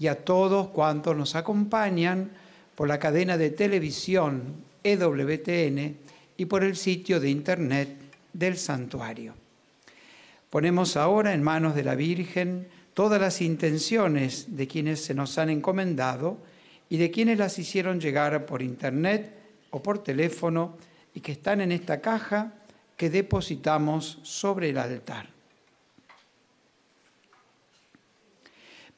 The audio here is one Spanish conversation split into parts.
y a todos cuantos nos acompañan por la cadena de televisión EWTN y por el sitio de internet del santuario. Ponemos ahora en manos de la Virgen todas las intenciones de quienes se nos han encomendado y de quienes las hicieron llegar por internet o por teléfono y que están en esta caja que depositamos sobre el altar.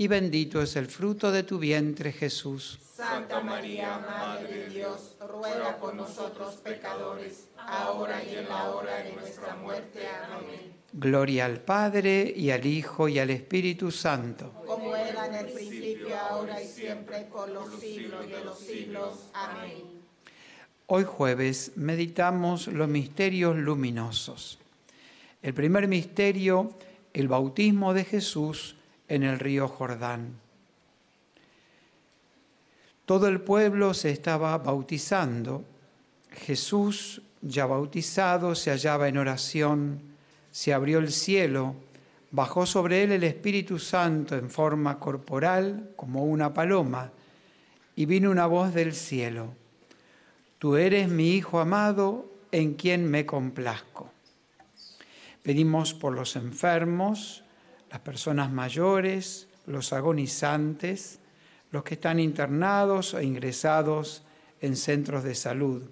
y bendito es el fruto de tu vientre, Jesús. Santa María, Madre de Dios, ruega por nosotros pecadores, ahora y en la hora de nuestra muerte. Amén. Gloria al Padre, y al Hijo, y al Espíritu Santo. Como era en el principio, ahora y siempre, por los siglos de los siglos. Amén. Hoy jueves meditamos los misterios luminosos. El primer misterio, el bautismo de Jesús, en el río Jordán. Todo el pueblo se estaba bautizando. Jesús, ya bautizado, se hallaba en oración, se abrió el cielo, bajó sobre él el Espíritu Santo en forma corporal como una paloma, y vino una voz del cielo. Tú eres mi Hijo amado, en quien me complazco. Pedimos por los enfermos, las personas mayores, los agonizantes, los que están internados e ingresados en centros de salud,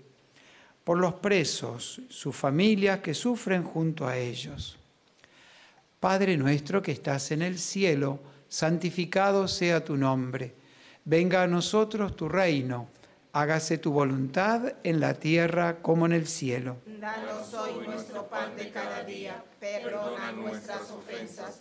por los presos, sus familias que sufren junto a ellos. Padre nuestro que estás en el cielo, santificado sea tu nombre, venga a nosotros tu reino, hágase tu voluntad en la tierra como en el cielo. Danos hoy nuestro pan de cada día, perdona nuestras ofensas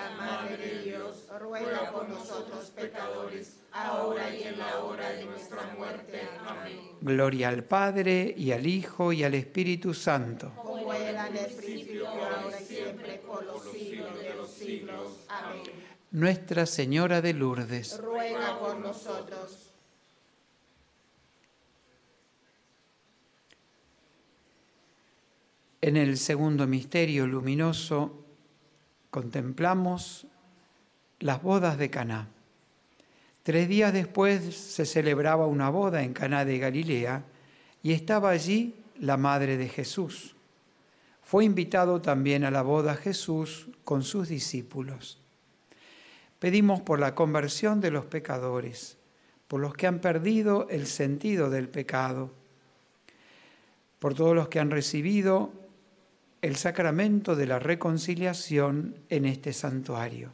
ruega por nosotros pecadores, ahora y en la hora de nuestra muerte. Amén. Gloria al Padre, y al Hijo, y al Espíritu Santo. Como era en el principio, ahora y siempre, por los siglos de los siglos. Amén. Nuestra Señora de Lourdes. Ruega por nosotros. En el segundo misterio luminoso contemplamos las bodas de Caná. Tres días después se celebraba una boda en Caná de Galilea y estaba allí la madre de Jesús. Fue invitado también a la boda Jesús con sus discípulos. Pedimos por la conversión de los pecadores, por los que han perdido el sentido del pecado, por todos los que han recibido el sacramento de la reconciliación en este santuario.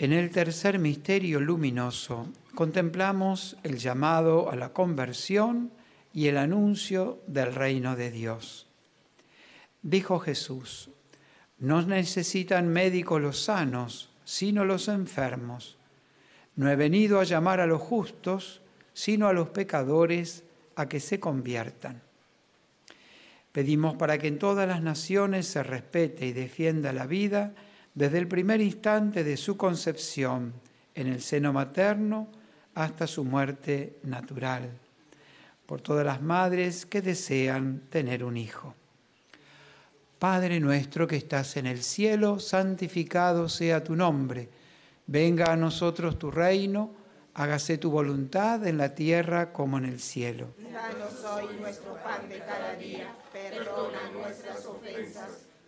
En el tercer misterio luminoso contemplamos el llamado a la conversión y el anuncio del reino de Dios. Dijo Jesús, no necesitan médicos los sanos, sino los enfermos. No he venido a llamar a los justos, sino a los pecadores a que se conviertan. Pedimos para que en todas las naciones se respete y defienda la vida desde el primer instante de su concepción en el seno materno hasta su muerte natural, por todas las madres que desean tener un hijo. Padre nuestro que estás en el cielo, santificado sea tu nombre, venga a nosotros tu reino, hágase tu voluntad en la tierra como en el cielo. Danos hoy nuestro pan de cada día, perdona nuestras ofensas,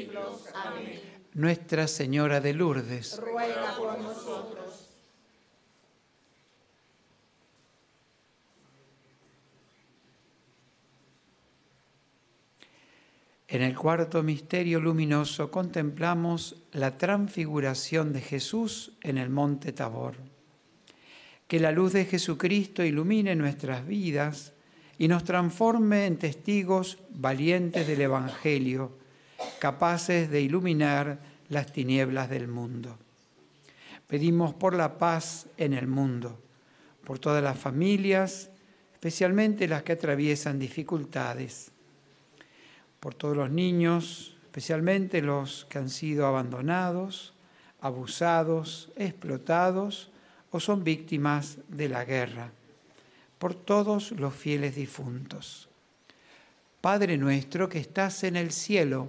siglos. Amén. Nuestra Señora de Lourdes, Ruega por nosotros. En el cuarto misterio luminoso contemplamos la transfiguración de Jesús en el monte Tabor. Que la luz de Jesucristo ilumine nuestras vidas y nos transforme en testigos valientes del Evangelio, capaces de iluminar las tinieblas del mundo. Pedimos por la paz en el mundo, por todas las familias, especialmente las que atraviesan dificultades por todos los niños, especialmente los que han sido abandonados, abusados, explotados o son víctimas de la guerra, por todos los fieles difuntos. Padre nuestro que estás en el cielo,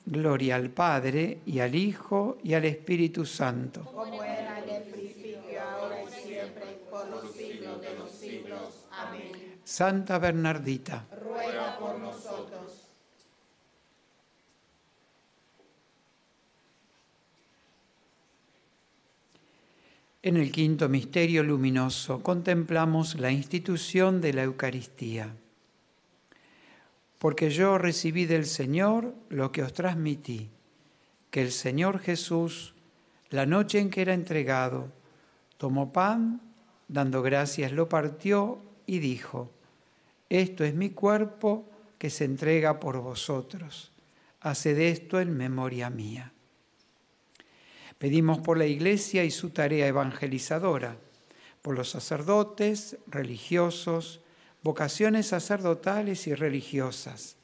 Gloria al Padre y al Hijo y al Espíritu Santo. Como era en el principio, ahora y siempre, por los siglos de los siglos. Amén. Santa Bernardita, Ruega por nosotros. en el quinto misterio luminoso contemplamos la institución de la Eucaristía. Porque yo recibí del Señor lo que os transmití, que el Señor Jesús, la noche en que era entregado, tomó pan, dando gracias lo partió y dijo, esto es mi cuerpo que se entrega por vosotros. Haced esto en memoria mía. Pedimos por la Iglesia y su tarea evangelizadora, por los sacerdotes, religiosos, vocaciones sacerdotales y religiosas,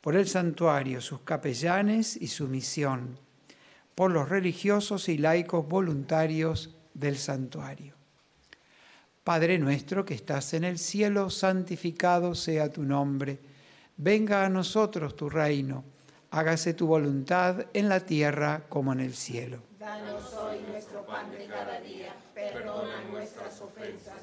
por el santuario, sus capellanes y su misión, por los religiosos y laicos voluntarios del santuario. Padre nuestro que estás en el cielo, santificado sea tu nombre. Venga a nosotros tu reino. Hágase tu voluntad en la tierra como en el cielo. Danos hoy nuestro pan de cada día. Perdona nuestras ofensas,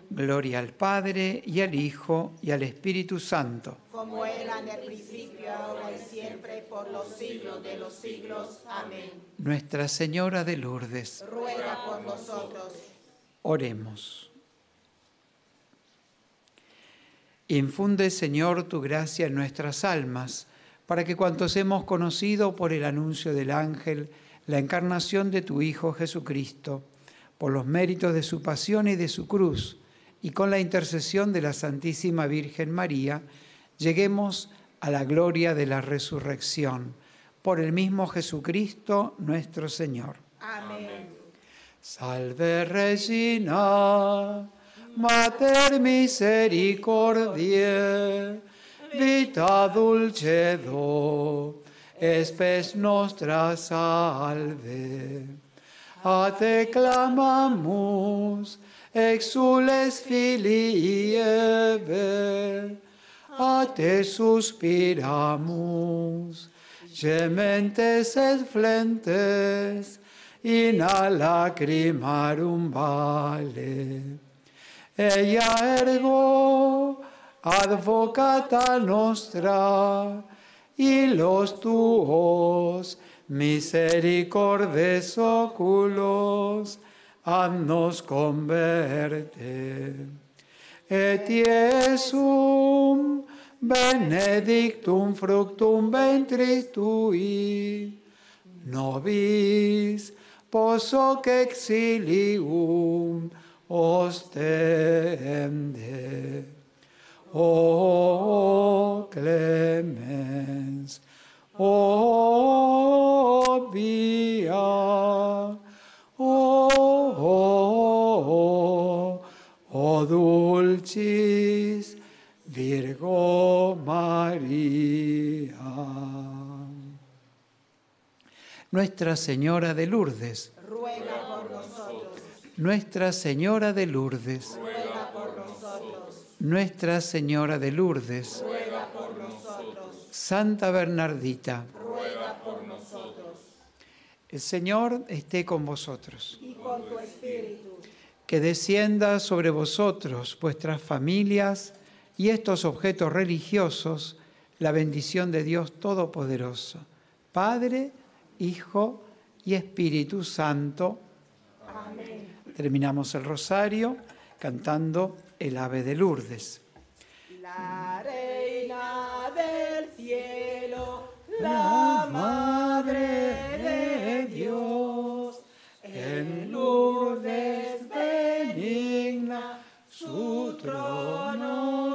Gloria al Padre, y al Hijo, y al Espíritu Santo. Como era en el principio, ahora y siempre, por los siglos de los siglos. Amén. Nuestra Señora de Lourdes, Ruega por nosotros. oremos. Infunde, Señor, tu gracia en nuestras almas, para que cuantos hemos conocido por el anuncio del ángel la encarnación de tu Hijo Jesucristo, por los méritos de su pasión y de su cruz, y con la intercesión de la Santísima Virgen María, lleguemos a la gloria de la resurrección, por el mismo Jesucristo nuestro Señor. Amén. Salve Regina, Mater misericordiae, vita dulcedo, espes nostra salve. A te clamamus, exules filii a te suspiramus, gementes et flentes, in a lacrimarum vale. Ella ergo, advocata nostra, y los tuos misericordes oculos, nos converte. Et Iesum benedictum fructum ventris tui, nobis posoc exilium ostende. O clemens, o via, o, o dulcis Virgo María. Nuestra Señora de Lourdes, Ruega por nosotros. Nuestra Señora de Lourdes, Ruega por nosotros. Nuestra Señora de Lourdes, Ruega por nosotros. Santa Bernardita. El Señor esté con vosotros. Y con tu espíritu. que descienda sobre vosotros, vuestras familias y estos objetos religiosos, la bendición de Dios Todopoderoso, Padre, Hijo y Espíritu Santo. Amén. Terminamos el rosario cantando el ave de Lourdes. La reina del cielo, la madre Dios, en Lourdes benigna, su trono